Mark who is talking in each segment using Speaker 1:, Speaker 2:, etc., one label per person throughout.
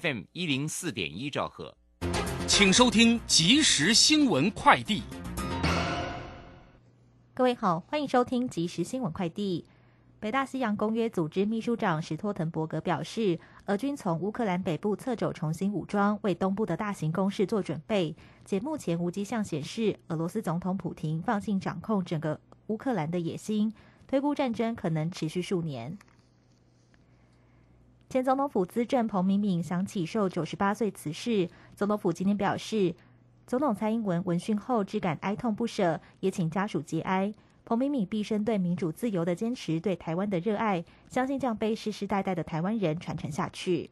Speaker 1: FM 一零四点一兆赫，
Speaker 2: 请收听即时新闻快递。
Speaker 3: 各位好，欢迎收听即时新闻快递。北大西洋公约组织秘书长史托滕伯格表示，俄军从乌克兰北部侧走，重新武装，为东部的大型攻势做准备。且目前无迹象显示，俄罗斯总统普廷放弃掌控整个乌克兰的野心，推估战争可能持续数年。前总统府资政彭明敏想起受九十八岁辞世，总统府今天表示，总统蔡英文闻讯后只感哀痛不舍，也请家属节哀。彭明敏毕生对民主自由的坚持，对台湾的热爱，相信将被世世代代的台湾人传承下去。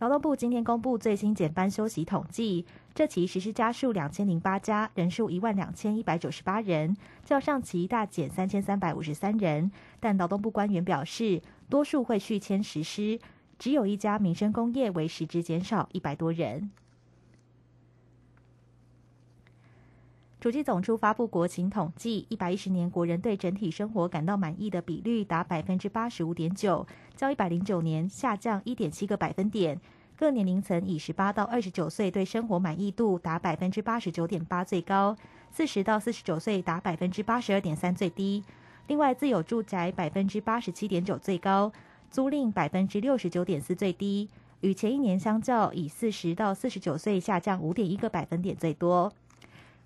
Speaker 3: 劳动部今天公布最新减班休息统计，这期实施家数两千零八家，人数一万两千一百九十八人，较上期大减三千三百五十三人。但劳动部官员表示，多数会续签实施，只有一家民生工业为实质减少一百多人。主计总处发布国情统计，一百一十年国人对整体生活感到满意的比率达百分之八十五点九，较一百零九年下降一点七个百分点。各年龄层以十八到二十九岁对生活满意度达百分之八十九点八最高，四十到四十九岁达百分之八十二点三最低。另外，自有住宅百分之八十七点九最高，租赁百分之六十九点四最低。与前一年相较，以四十到四十九岁下降五点一个百分点最多。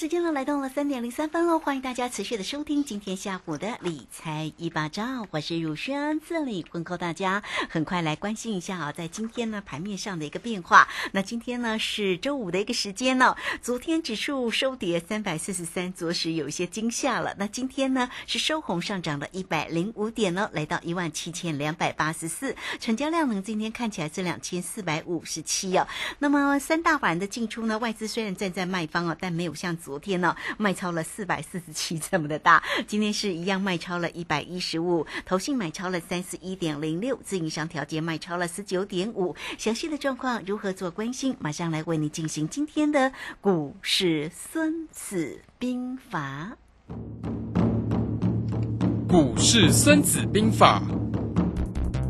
Speaker 4: 时间呢来到了三点零三分喽，欢迎大家持续的收听今天下午的理财一巴掌，我是汝轩，这里问候大家。很快来关心一下啊，在今天呢盘面上的一个变化。那今天呢是周五的一个时间呢，昨天指数收跌三百四十三，着实有一些惊吓了。那今天呢是收红上涨了一百零五点呢，来到一万七千两百八十四，成交量呢今天看起来是两千四百五十七哦。那么三大板的进出呢，外资虽然站在卖方啊，但没有像昨昨天呢，卖超了四百四十七 这么的大，今天是一样卖超了一百一十五，投信买超了三十一点零六，自营商调节卖超了十九点五。详细的状况如何做关心？马上来为你进行今天的股市孙子兵法。
Speaker 2: 股市孙子兵法。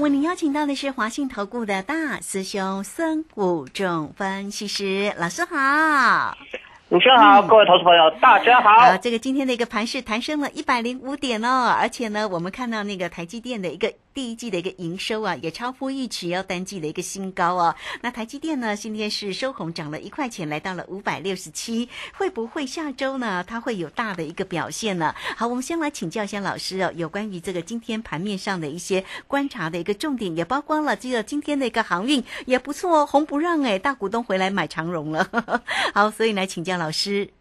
Speaker 4: 为您邀请到的是华信投顾的大师兄孙武仲分析师老师好，
Speaker 5: 主持人好，各位投资朋友大家好。
Speaker 4: 好，这个今天的一个盘势抬升了一百零五点哦，而且呢，我们看到那个台积电的一个。第一季的一个营收啊，也超乎预期，要单季的一个新高哦。那台积电呢，今天是收红，涨了一块钱，来到了五百六十七。会不会下周呢，它会有大的一个表现呢？好，我们先来请教一下老师哦，有关于这个今天盘面上的一些观察的一个重点，也包括了这个今天的一个航运也不错哦，红不让哎，大股东回来买长荣了。好，所以来请教老师。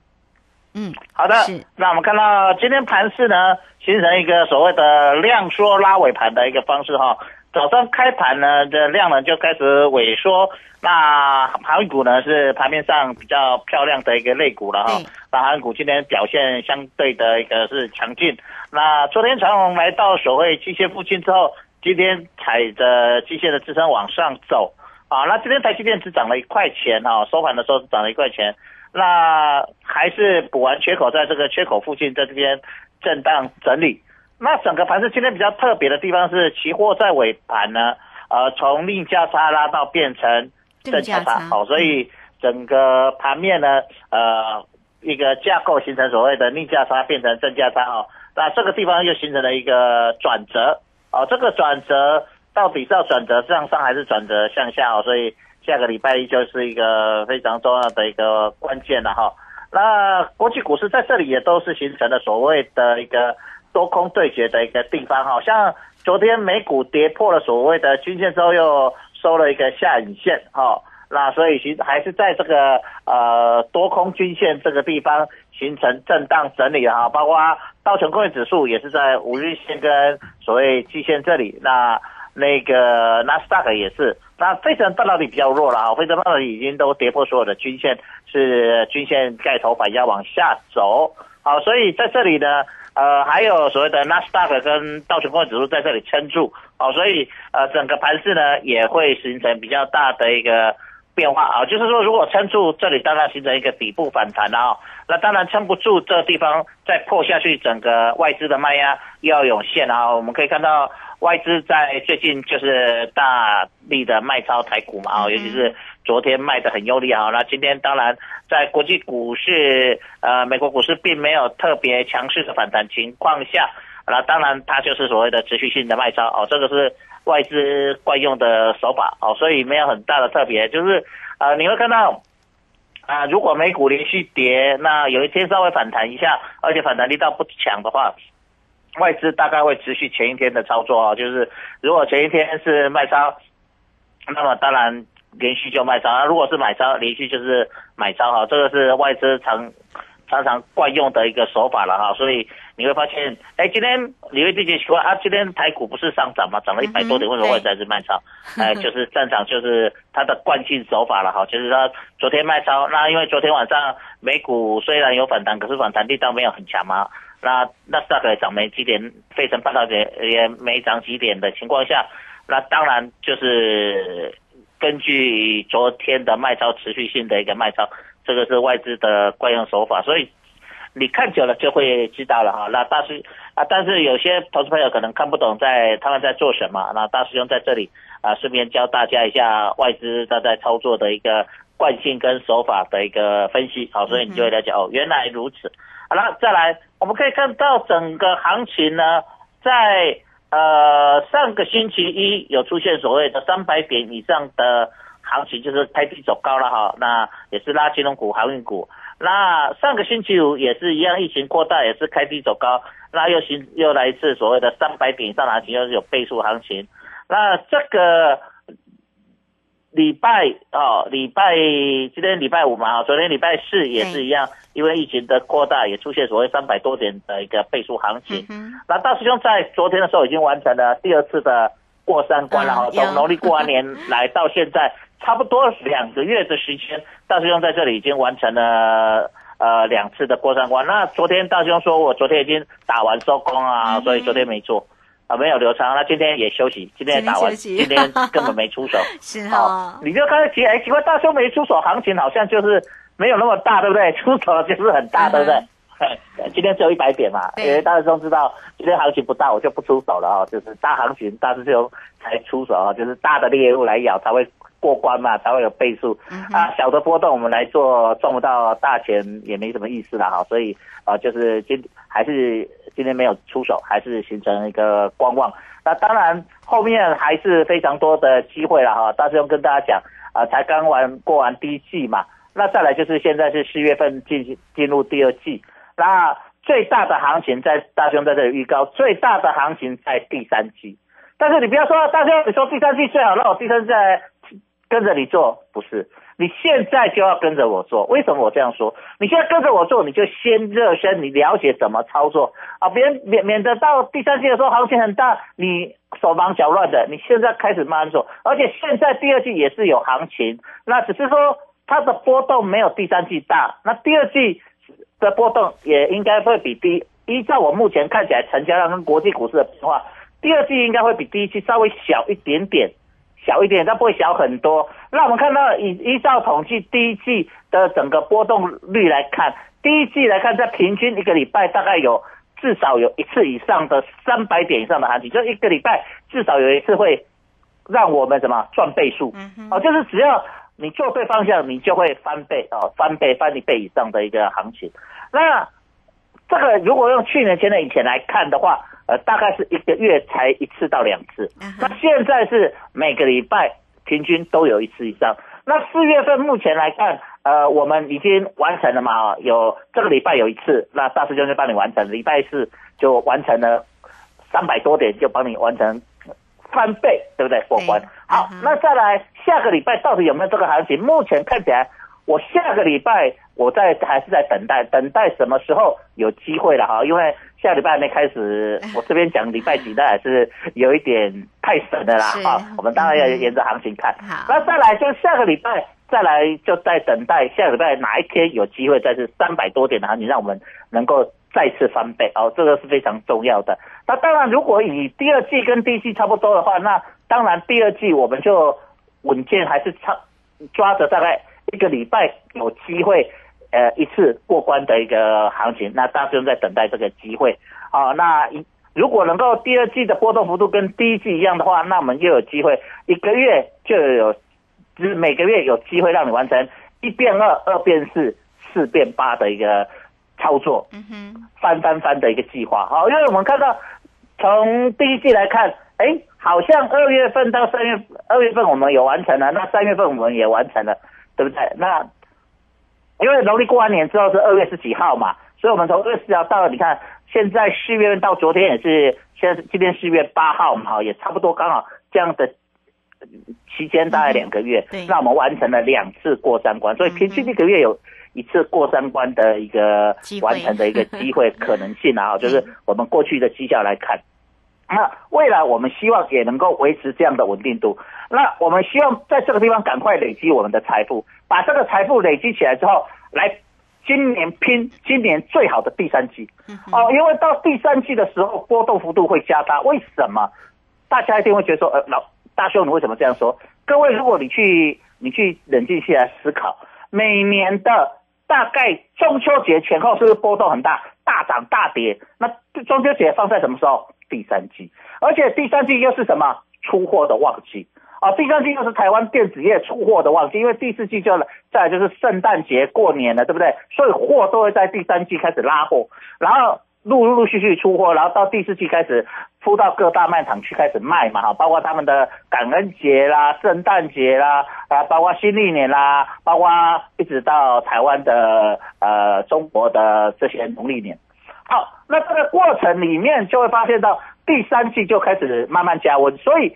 Speaker 4: 嗯，
Speaker 5: 好的。那我们看到今天盘市呢，形成一个所谓的量缩拉尾盘的一个方式哈。早上开盘呢，这量呢就开始萎缩。那航运股呢是盘面上比较漂亮的一个类股了哈
Speaker 4: 对。
Speaker 5: 那航运股今天表现相对的一个是强劲。那昨天长虹来到所谓季线附近之后，今天踩着季线的支撑往上走。啊，那今天台积电只涨了一块钱哈，收盘的时候只涨了一块钱。那还是补完缺口，在这个缺口附近，在这边震荡整理。那整个盘市今天比较特别的地方是，期货在尾盘呢，呃，从逆价差拉到变成正价差，
Speaker 4: 正价差
Speaker 5: 好、所以整个盘面呢，呃，一个架构形成所谓的逆价差变成正价差哦，那这个地方又形成了一个转折哦，这个转折到底是要转折向上还是转折向下哦，所以下个礼拜一就是一个非常重要的一个关键了哈。那国际股市在这里也都是形成了所谓的一个多空对决的一个地方，好像昨天美股跌破了所谓的均线之后，又收了一个下影线，哈、那所以其实还是在这个呃多空均线这个地方形成震荡整理哈，包括道琼工业指数也是在五日线跟所谓季线这里，那那个纳斯达克也是，那非常半导体比较弱了啊，非常半导体已经都跌破所有的均线，是均线盖头反压往下走，好，所以在这里呢。呃，还有所谓的纳斯达克跟道琼工业指数在这里撑住，好，所以呃，整个盘势呢也会形成比较大的一个变化。啊，就是说如果撑住这里，当然形成一个底部反弹啊，那当然撑不住这地方再破下去，整个外资的卖压又要涌现啊，我们可以看到外资在最近就是大力的卖超台股嘛啊，尤其是昨天卖的很用力啊，那今天当然在国际股市呃美国股市并没有特别强势的反弹情况下，那当然它就是所谓的持续性的卖超哦，这个是外资惯用的手法哦，所以没有很大的特别，就是呃你会看到。啊，如果美股连续跌，那有一天稍微反弹一下，而且反弹力道不强的话，外资大概会持续前一天的操作啊，就是如果前一天是卖超，那么当然连续就卖超；那如果是买超，连续就是买超哈，这个是外资常常常惯用的一个手法了哈。所以你会发现，哎，今天你会自己奇怪啊，今天台股不是上涨吗？涨了一百多点，为什么外资还是卖超？哎，就是战场就是它的惯性手法了哈，就是说昨天卖超，那因为昨天晚上美股虽然有反弹，可是反弹力道没有很强嘛。那那大概涨没几点，费城半导体也没涨几点的情况下，那当然就是根据昨天的卖超持续性的一个卖超，这个是外资的惯用手法，所以你看久了就会知道了哈。那大师啊，但是有些投资朋友可能看不懂在他们在做什么，那大师兄在这里啊，顺便教大家一下外资他在操作的一个惯性跟手法的一个分析，好，所以你就会了解哦，原来如此。好了，再来，我们可以看到整个行情呢，在呃上个星期一有出现所谓的三百点以上的行情，就是开低走高了哈，那也是拉金融股、航运股。那上个星期五也是一样，疫情扩大也是开低走高，那又行又来一次所谓的三百点以上行情，又是有倍数行情。那这个礼拜哦，礼拜今天礼拜五嘛，昨天礼拜四也是一样，因为疫情的扩大，也出现所谓三百多点的一个倍数行情。
Speaker 4: 嗯
Speaker 5: 那大师兄在昨天的时候已经完成了第二次的过三关了哈，
Speaker 4: 嗯
Speaker 5: 从农历过完年来到现在，差不多两个月的时间，大师兄在这里已经完成了。呃，两次的过山关。那昨天大师兄说我昨天已经打完收工啊，
Speaker 4: 嗯
Speaker 5: 所以昨天没做啊，没有留仓。那今天也休息，今天也打完，
Speaker 4: 今天
Speaker 5: 根本没出手。
Speaker 4: 是
Speaker 5: 哦，，你就看始奇哎奇怪，大兄没出手，行情好像就是没有那么大，对不对？出手就是很大，对不对？今天只有一百点嘛，因为大师兄知道今天行情不大，我就不出手了啊、就是大行情大师兄才出手啊、就是大的猎物来咬才会过关嘛，才会有倍数、
Speaker 4: 嗯
Speaker 5: 啊。小的波动我们来做赚不到大钱也没什么意思了哈，所以啊、就是今还是今天没有出手，还是形成一个观望。那当然后面还是非常多的机会了哈。大师兄跟大家讲啊、才刚完过完第一季嘛，那再来就是现在是四月份进进入第二季，那最大的行情在大兄在这里预告，最大的行情在第三季。但是你不要说大兄，你说第三季最好，那我第三季再跟着你做，不是？你现在就要跟着我做，为什么我这样说？你现在跟着我做，你就先热身，你了解怎么操作啊，别人免免得到第三季的时候行情很大，你手忙脚乱的。你现在开始慢慢做，而且现在第二季也是有行情，那只是说它的波动没有第三季大，那第二季的波动也应该会比第依照我目前看起来成交量跟国际股市的变化，第二季应该会比第一季稍微小一点点。小一点，但不会小很多。那我们看到以依照统计，第一季的整个波动率来看，第一季来看，在平均一个礼拜大概有至少有一次以上的三百点以上的行情，就一个礼拜至少有一次会让我们什么赚倍数。哦，就是只要你做对方向，你就会翻倍哦，翻倍翻一倍以上的一个行情。那这个如果用去年、前年以前来看的话，呃，大概是一个月才一次到两次。那现在是每个礼拜平均都有一次以上。那四月份目前来看，呃，我们已经完成了嘛？啊，有这个礼拜有一次，那大师兄就帮你完成，礼拜四就完成了三百多点，就帮你完成翻倍，对不对？过关。好，那再来下个礼拜到底有没有这个行情？目前看起来，我下个礼拜我在还是在等待，等待什么时候有机会了哈？因为下礼拜还没开始，我这边讲礼拜几，那还是有一点太神的啦
Speaker 4: 是
Speaker 5: 哈。我们当然要沿着行情看。
Speaker 4: 好
Speaker 5: 那再来就下个礼拜，再来就在等待下个礼拜哪一天有机会，再是三百多点的行情，让我们能够再次翻倍哦，这个是非常重要的。那当然，如果以第二季跟第一季差不多的话，那当然第二季我们就稳健还是差抓着大概一个礼拜有机会。呃，一次过关的一个行情，那大师兄在等待这个机会啊。那一如果能够第二季的波动幅度跟第一季一样的话，那我们又有机会一个月就有，就是每个月有机会让你完成一变二，二变四，四变八的一个操作，
Speaker 4: 嗯哼，
Speaker 5: 翻翻翻的一个计划。好，因为我们看到从第一季来看，哎，好像二月份到三月，二月份我们有完成了，那三月份我们也完成了，对不对？那因为农历过完年之后是二月十几号嘛，所以我们从二月十号到了，你看现在四月份到昨天也是，现在是今天四月八号嘛，也差不多刚好这样的呃期间大概两个月，
Speaker 4: 对。
Speaker 5: 那我们完成了两次过三关，所以平均一个月有一次过三关的一个完成的一个机会可能性啊，就是我们过去的绩效来看。那未来我们希望也能够维持这样的稳定度。那我们希望在这个地方赶快累积我们的财富，把这个财富累积起来之后，来今年拼今年最好的第三季。哦，因为到第三季的时候波动幅度会加大，为什么？大家一定会觉得说，呃，老大兄，你为什么这样说？各位，如果你去你去冷静下来思考，每年的大概中秋节前后是不是波动很大，大涨大跌？那中秋节放在什么时候？第三季，而且第三季又是什么？出货的旺季。啊，第三季又是台湾电子业出货的旺季，因为第四季就再就是圣诞节过年了，对不对？所以货都会在第三季开始拉货，然后陆陆续续出货，然后到第四季开始铺到各大卖场去开始卖嘛，哈，包括他们的感恩节啦、圣诞节啦，啊，包括新历年啦，包括一直到台湾的呃中国的这些农历年。好，那这个过程里面就会发现到第三季就开始慢慢加温，所以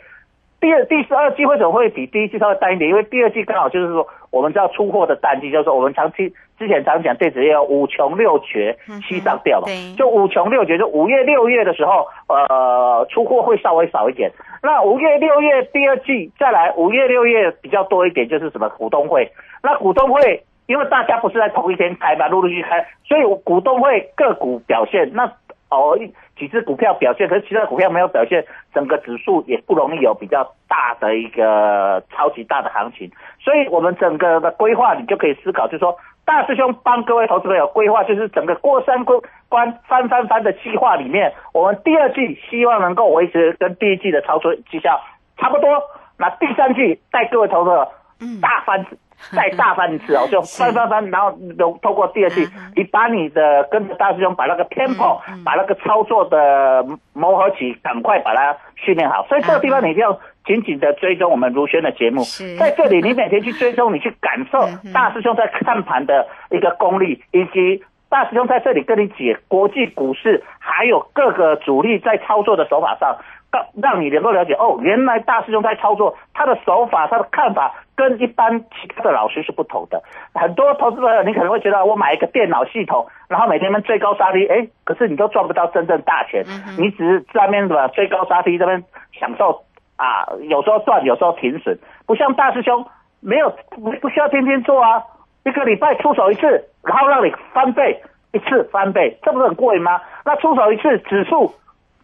Speaker 5: 第二、第十二季为什么会比第一季稍微淡一点？因为第二季刚好就是说我们知道出货的淡季，就是说我们长期之前常讲电子业有五穷六绝七上吊嘛，
Speaker 4: 嗯
Speaker 5: 就五穷六绝，就五月六月的时候，呃，出货会稍微少一点。那五月六月第二季再来，五月六月比较多一点，就是什么股东会。那股东会因为大家不是在同一天开嘛，陆陆续续开，所以股东会个股表现，那哦一几只股票表现，可是其他股票没有表现，整个指数也不容易有比较大的一个超级大的行情。所以我们整个的规划，你就可以思考，就是说大师兄帮各位投资朋友规划，就是整个过山关关翻翻翻的计划里面，我们第二季希望能够维持跟第一季的操作绩效差不多，那第三季带各位投资者
Speaker 4: 嗯
Speaker 5: 大翻 再大翻一次哦，就翻翻翻，然后有透过第二季，你把你的跟着大师兄把那个 tempo，把那个操作的磨合起，赶快把它训练好。所以这个地方你一定要紧紧的追踪我们如轩的节目，在这里你每天去追踪，你去感受大师兄在看盘的一个功力，以及大师兄在这里跟你解国际股市，还有各个主力在操作的手法上。让让你能够了解哦，原来大师兄在操作，他的手法、他的看法跟一般其他的老师是不同的。很多投资朋友，你可能会觉得我买一个电脑系统，然后每天们追高杀低，哎，可是你都赚不到真正大钱，你只是在那边什么追高杀低这边享受啊，有时候赚，有时候停损，不像大师兄没有不不需要天天做啊，一个礼拜出手一次，然后让你翻倍一次翻倍，这不是很过瘾吗？那出手一次指数，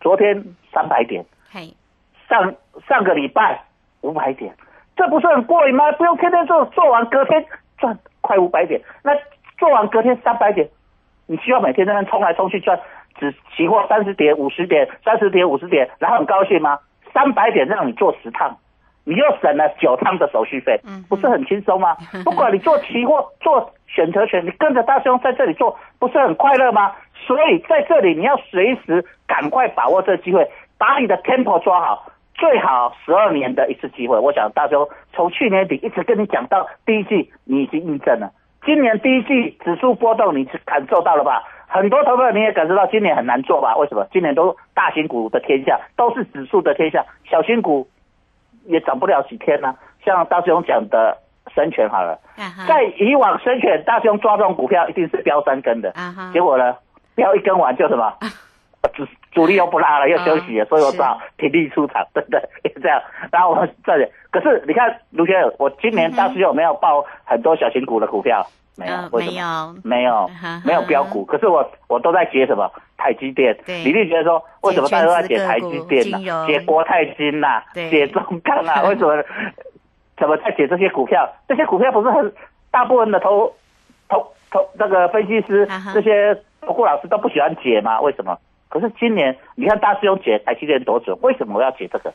Speaker 5: 昨天三百点。上上个礼拜五百点，这不是很过瘾吗？不用天天做，做完隔天赚快五百点。那做完隔天三百点，你需要每天在那冲来冲去赚，只期货三十点、五十点、三十点、五十点，然后很高兴吗？三百点让你做十趟，你又省了九趟的手续费，不是很轻松吗？不管你做期货、做选择权，你跟着大兄在这里做，不是很快乐吗？所以在这里你要随时赶快把握这个机会。把你的 tempo 抓好，最好十二年的一次机会。我想大兄从去年底一直跟你讲到第一季，你已经印证了。今年第一季指数波动，你是感受到了吧？很多投票你也感受到今年很难做吧？为什么？今年都大型股的天下，都是指数的天下，小型股也涨不了几天呢。像大兄讲的深权好了，在以往深权大兄抓这种股票一定是飙三根的，结果呢，飙一根完就什么？主主力又不拉了，又休息了，所以我只好体力出场，对不对？这样，然后我们这里，可是你看卢先生，我今年当时有没有报很多小型股的股票？没有，
Speaker 4: 为什么，
Speaker 5: 没有，没有标股。可是我我都在解什么？台积电。李丽觉得说，为什么大家都在解台积电呢？解国泰金呐，解中钢啊？为什么？怎么在解这些股票？这些股票不是很大部分的投投投那个分析师这些投顾老师都不喜欢解吗？为什么？可是今年你看大师兄解台积电多准，为什么我要解这个？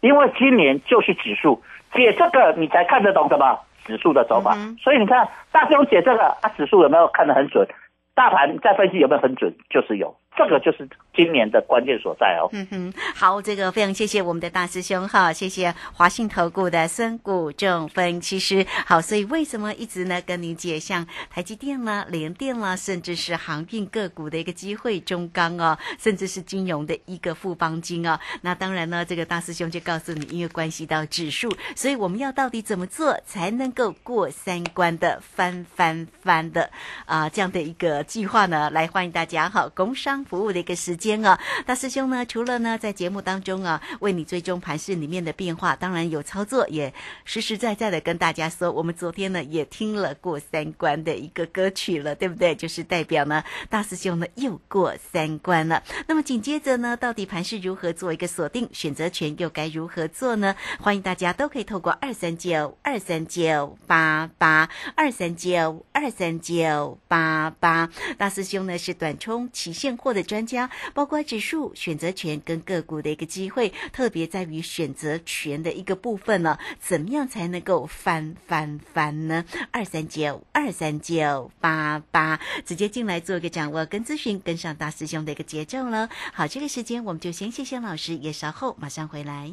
Speaker 5: 因为今年就是指数，解这个你才看得懂什么指数的走法。所以你看大师兄解这个，他指数有没有看得很准？大盘在分析有没有很准？就是有。这个就是今年的关键所在哦。
Speaker 4: 嗯哼，好，这个非常谢谢我们的大师兄哈，谢谢华信投顾的孙谷正分析师。好，所以为什么一直呢跟您解像台积电啦、联电啦，甚至是航运个股的一个机会，中钢哦，甚至是金融的一个富邦金哦。那当然呢，这个大师兄就告诉你，因为关系到指数，所以我们要到底怎么做才能够过三关的翻翻翻的啊这样的一个计划呢？来欢迎大家哈，工商。服务的一个时间啊，大师兄呢，除了呢在节目当中啊为你追踪盘市里面的变化，当然有操作，也实实在在的跟大家说，我们昨天呢也听了过三关的一个歌曲了，对不对？就是代表呢大师兄呢又过三关了。那么紧接着呢，到底盘市如何做一个锁定，选择权又该如何做呢？欢迎大家都可以透过二三九二三九八八二三九二三九八八，大师兄呢是短冲期现货。的专家，包括指数、选择权跟个股的一个机会，特别在于选择权的一个部分呢，怎么样才能够翻翻翻呢？二三九二三九八八，直接进来做一个掌握跟咨询，跟上大师兄的一个节奏了。好，这个时间我们就先谢谢老师，也稍后马上回来。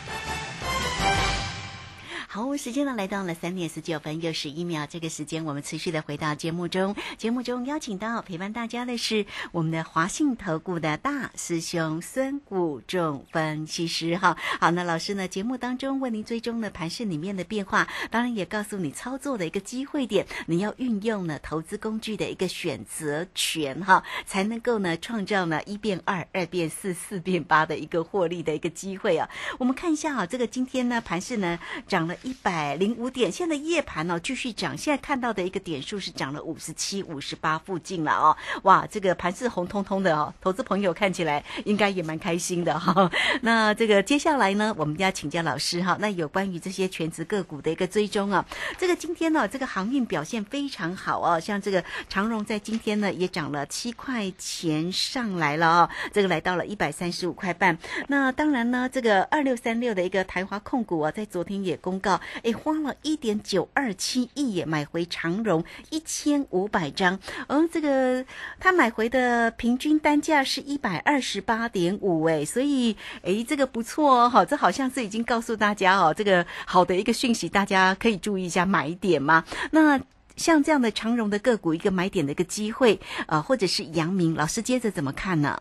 Speaker 4: 好，时间呢来到了三点十九分又十一秒，这个时间我们持续的回到节目中。节目中邀请到陪伴大家的是我们的华信投顾的大师兄孙谷仲分析师哈。好，那老师呢节目当中为您追踪了盘市里面的变化，当然也告诉你操作的一个机会点，你要运用呢投资工具的一个选择权哈，才能够呢创造呢一变二、二变四、四变八的一个获利的一个机会啊。我们看一下啊，这个今天呢盘市呢涨了。一百零五点，现在夜盘呢继续涨，现在看到的一个点数是涨了五十七、五十八附近了哦。哇，这个盘是红彤彤的哦，投资朋友看起来应该也蛮开心的哈。那这个接下来呢，我们要请教老师哈。那有关于这些全职个股的一个追踪啊，这个今天呢，这个航运表现非常好哦，像这个长荣在今天呢也涨了七块钱上来了哦，这个来到了一百三十五块半。那当然呢，这个二六三六的一个台华控股啊，在昨天也公告。哎，花了一点九二七亿也，买回长荣一千五百张，而这个他买回的平均单价是一百二十八点五哎，所以哎，这个不错哦，好，这好像是已经告诉大家哦，这个好的一个讯息，大家可以注意一下买点嘛。那像这样的长荣的个股，一个买点的一个机会啊，或者是阳明老师接着怎么看呢？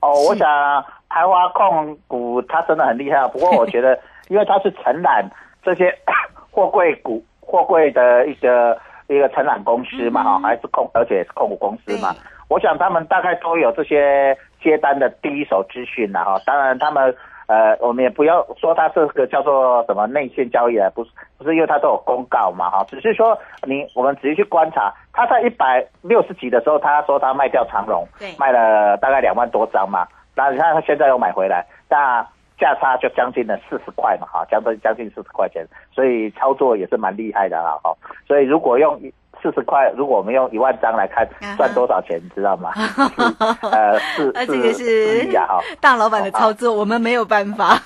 Speaker 5: 哦，我想台华控股它真的很厉害，不过我觉得。因为它是承揽这些 货柜股、货柜的一个一个承揽公司嘛，哈，还是控，而且是控股公司嘛。我想他们大概都有这些接单的第一手资讯了，哈。当然，他们呃，我们也不要说它这个叫做什么内线交易啊，不是，不是，因为它都有公告嘛，哈。只是说你我们仔细去观察，它在一百六十几的时候，他说他卖掉长荣，
Speaker 4: 对，
Speaker 5: 卖了大概两万多张嘛。那你看他现在又买回来，那。价差就将近了四十块嘛，哈，将近将近四十块钱，所以操作也是蛮厉害的啦，哈，所以如果用。四十块，如果我们用一万张来看，赚多少钱，你知道吗？呃，四四四亿啊！哈，
Speaker 4: 大老板的操作，我们没有办法。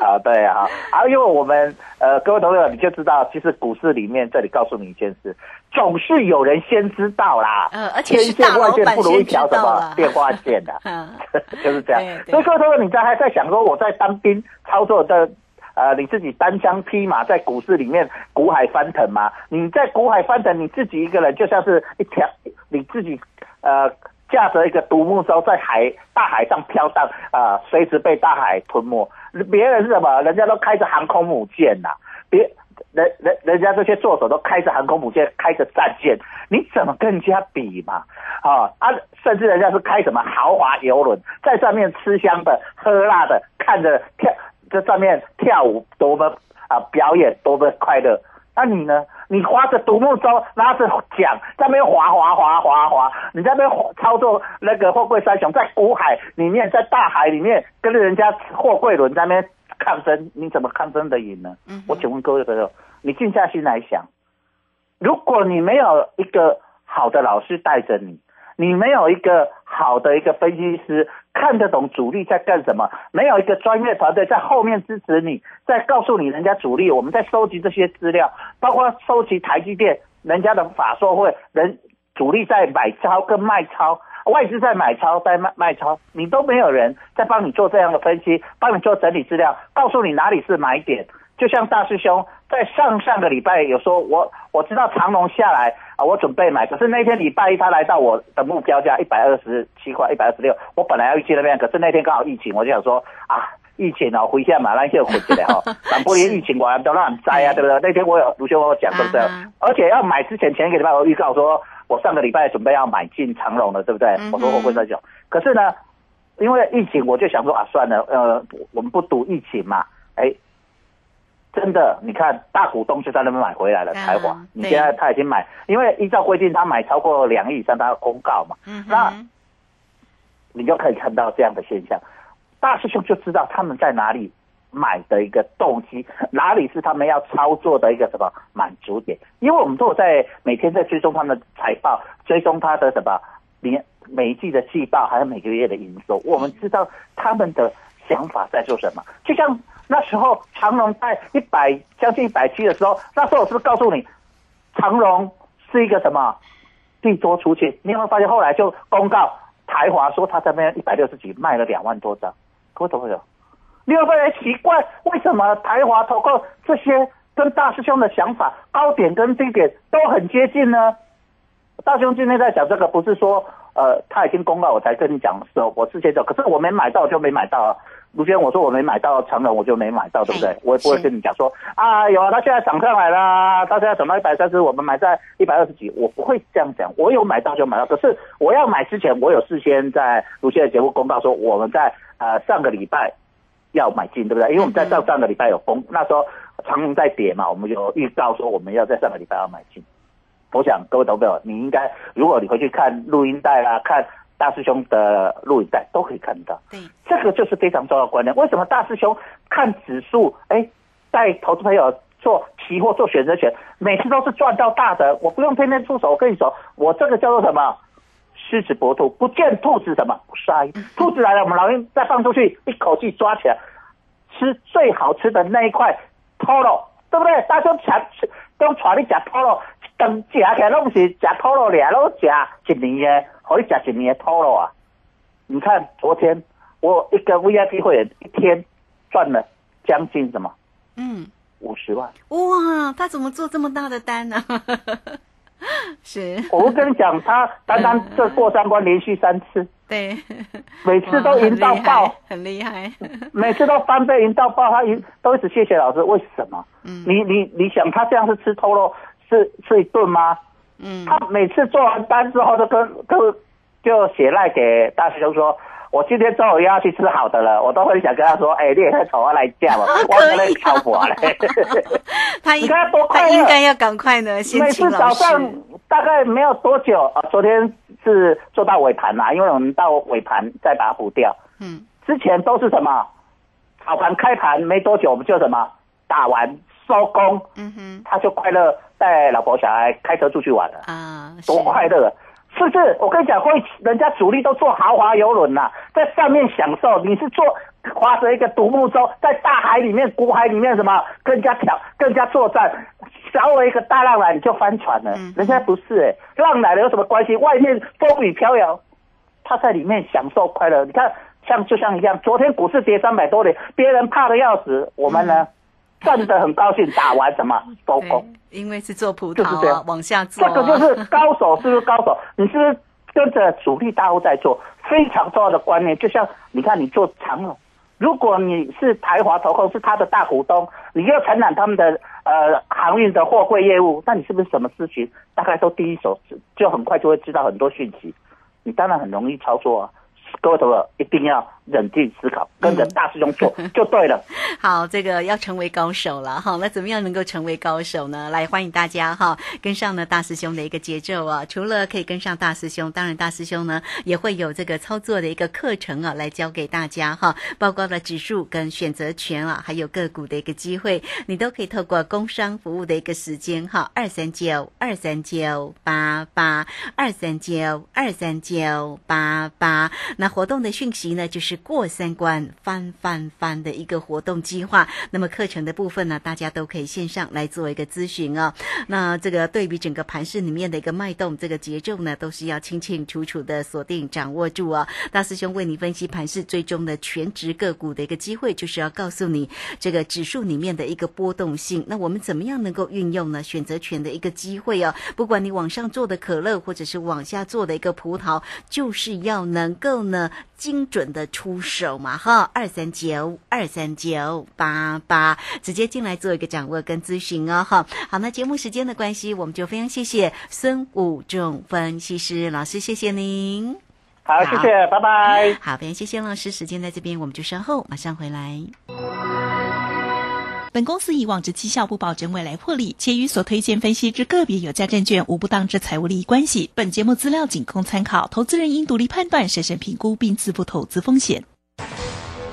Speaker 5: 啊，对啊，啊，因为我们呃，各位同学你就知道，其实股市里面，这里告诉你一件事，总是有人先知道啦。
Speaker 4: 嗯，而且是大老板
Speaker 5: 如一条什么电话线的，就是这样。所以各位同学，你在还在想说，我在当兵操作的。呃，你自己单枪匹马在股市里面股海翻腾吗？你在股海翻腾，你自己一个人就像是一条，你自己呃驾着一个独木舟在海大海上飘荡啊，随时被大海吞没。别人是什么？人家都开着航空母舰呐，别人人人家这些作手都开着航空母舰，开着战舰，你怎么跟人家比嘛？啊啊，甚至人家是开什么豪华游轮，在上面吃香的喝辣的，看着跳。在上面跳舞多么啊，表演多么快乐。那你呢？你划着独木舟，拿着桨，在那边划划划划划。你在那边操作那个货柜三雄，在古海里面，在大海里面跟着人家货柜轮在那边抗争，你怎么抗争得赢呢？我请问各位朋友，你静下心来想，如果你没有一个好的老师带着你。你没有一个好的一个分析师看得懂主力在干什么，没有一个专业团队在后面支持你，在告诉你人家主力，我们在收集这些资料，包括收集台积电人家的法说会，人主力在买超跟卖超，外资在买超在卖卖超，你都没有人在帮你做这样的分析，帮你做整理资料，告诉你哪里是买点。就像大师兄在上上个礼拜有说，我我知道长龙下来啊，我准备买。可是那天礼拜一他来到我的目标价一百二十七块，一百二十六。我本来要去那边，可是那天刚好疫情，我就想说啊，疫情啊，回下马来西亚回去了哈。反不连疫情我还都让摘啊，对不对？那天我有卢兄跟我讲，对不对？而且要买之前前一个礼拜我预告说，我上个礼拜准备要买进长隆了，对不对？我说我会再讲。可是呢，因为疫情，我就想说啊，算了，呃，我们不赌疫情嘛，哎。真的，你看大股东就在那边买回来了，才华。你现在他已经买，因为依照规定，他买超过两亿以上，他要公告嘛。嗯。那你就可以看到这样的现象，大师兄就知道他们在哪里买的一个动机，哪里是他们要操作的一个什么满足点。因为我们都有在每天在追踪他们的财报，追踪他的什么年每一季的季报，还有每个月的营收，我们知道他们的想法在做什么，就像。那时候长荣在一百将近一百七的时候，那时候我是不是告诉你，长荣是一个什么地多出去？你有没有发现后来就公告台华说他这边一百六十几卖了两万多张，各位朋友，你会不会奇怪，为什么台华投控这些跟大师兄的想法高点跟低点都很接近呢？大师兄今天在讲这个，不是说呃他已经公告我才跟你讲，是我事先走，可是我没买到就没买到啊。卢先我说我没买到长荣，我就没买到，对不对
Speaker 4: 哎？
Speaker 5: 我也不会跟你讲说啊，有啊，它现在涨上来啦，它现在涨到一百三十，我们买在一百二十几，我不会这样讲。我有买到就买到，可是我要买之前，我有事先在卢先的节目公告说，我们在呃上个礼拜要买进，对不对？因为我们在上上个礼拜有公，那时候长荣在跌嘛，我们有预告说我们要在上个礼拜要买进。我想各位投票，你应该如果你回去看录音带啦，看大师兄的录影带，都可以看到。
Speaker 4: 对，
Speaker 5: 这个就是非常重要的观念。为什么大师兄看指数？哎，带投资朋友做期货、做选择权，每次都是赚到大的。我不用天天出手，我跟你说，我这个叫做什么？狮子搏兔，不见兔子什么不杀。兔子来了，我们老鹰再放出去，一口气抓起来，吃最好吃的那一块拖肉，对不对？大家想吃，都带你吃拖肉，等吃起来拢是吃拖肉俩，拢吃一年的，可以吃一年的拖肉啊。你看昨天我一个 VIP 会员一天赚了将近什么
Speaker 4: 嗯，
Speaker 5: 五十万。
Speaker 4: 哇，他怎么做这么大的单呢、是，
Speaker 5: 我跟你讲，他单单这过三关连续三次，
Speaker 4: 对，
Speaker 5: 每次都赢到爆，
Speaker 4: 很厉害。
Speaker 5: 每次都翻倍赢到爆，他赢都一直谢谢老师。为什么？
Speaker 4: 嗯
Speaker 5: 你你你想他这样是吃透肉是是一顿吗？
Speaker 4: 嗯，
Speaker 5: 他每次做完单之后，都跟都就写赖给大师兄说。我今天中午又要去吃好的了，我都会想跟他说，哎、你也太丑我来嫁嘛，我可能跳火嘞。
Speaker 4: 他
Speaker 5: 应 该多快
Speaker 4: 他应该要赶快呢，先
Speaker 5: 每次。早上大概没有多久啊，昨天是做到尾盘嘛，因为我们到尾盘再把它补掉。
Speaker 4: 嗯，
Speaker 5: 之前都是什么早盘开盘没多久，我们就什么打完收工，
Speaker 4: 嗯哼，
Speaker 5: 他就快乐带老婆小孩开车出去玩了，
Speaker 4: 啊，
Speaker 5: 多
Speaker 4: 是
Speaker 5: 快乐！是不是？我跟你讲，会人家主力都坐豪华游轮呐，在上面享受，你是坐划着一个独木舟，在大海里面、古海里面什么跟人家挑、跟人家作战，稍微一个大浪来你就翻船了。
Speaker 4: 嗯
Speaker 5: 人家不是哎、浪来了有什么关系？外面风雨飘摇，他在里面享受快乐。你看，像就像一样，昨天股市跌三百多点，别人怕的要死，我们呢、站得很高兴，打完什么收工。
Speaker 4: 对因为是做葡萄啊
Speaker 5: 就是这样，
Speaker 4: 往下做、
Speaker 5: 这
Speaker 4: 啊，
Speaker 5: 个就是高手，是不是高手？你是不是跟着主力大户在做？非常重要的观念，就像你看，你做长荣，如果你是台华投控是他的大股东，你又承揽他们的呃航运的货柜业务，那你是不是什么事情大概都第一手，就很快就会知道很多讯息？你当然很容易操作啊。各位投资者一定要冷静思考，跟着大师兄做 就对了。
Speaker 4: 好，这个要成为高手了哈。那怎么样能够成为高手呢？来，欢迎大家哈，跟上呢大师兄的一个节奏啊。除了可以跟上大师兄，当然大师兄呢也会有这个操作的一个课程啊，来教给大家哈，包括了指数跟选择权啊，还有个股的一个机会，你都可以透过工商服务的一个时间哈，二三九二三九八八二三九二三九八八。那活动的讯息呢，就是过三关翻翻翻的一个活动计划。那么课程的部分呢，大家都可以线上来做一个咨询哦、那这个对比整个盘市里面的一个脉动，这个节奏呢，都是要清清楚楚的锁定掌握住啊。大师兄为你分析盘市最终的全值个股的一个机会，就是要告诉你这个指数里面的一个波动性。那我们怎么样能够运用呢？选择权的一个机会哦，不管你往上做的可乐，或者是往下做的一个葡萄，就是要能够呢精准的出手嘛哈，二三九二三九八八，直接进来做一个掌握跟咨询哦哈。好，那节目时间的关系，我们就非常谢谢孙武仲分析师老师，谢谢您。
Speaker 5: 好，谢谢，拜拜。
Speaker 4: 好，非常谢谢老师，时间在这边，我们就稍后马上回来。
Speaker 6: 本公司以往之绩效不保证未来获利，且与所推荐分析之个别有价证券无不当之财务利益关系。本节目资料仅供参考，投资人应独立判断、审慎评估并自负投资风险。